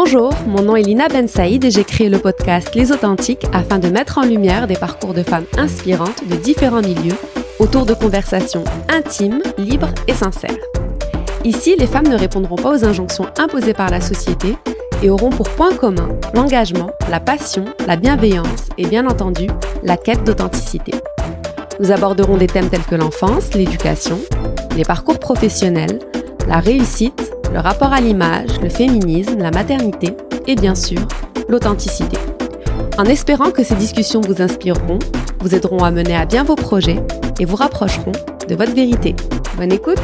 Bonjour, mon nom est Lina Ben Saïd et j'ai créé le podcast Les Authentiques afin de mettre en lumière des parcours de femmes inspirantes de différents milieux autour de conversations intimes, libres et sincères. Ici, les femmes ne répondront pas aux injonctions imposées par la société et auront pour point commun l'engagement, la passion, la bienveillance et bien entendu la quête d'authenticité. Nous aborderons des thèmes tels que l'enfance, l'éducation, les parcours professionnels, la réussite, le rapport à l'image, le féminisme, la maternité et bien sûr l'authenticité. En espérant que ces discussions vous inspireront, vous aideront à mener à bien vos projets et vous rapprocheront de votre vérité. Bonne écoute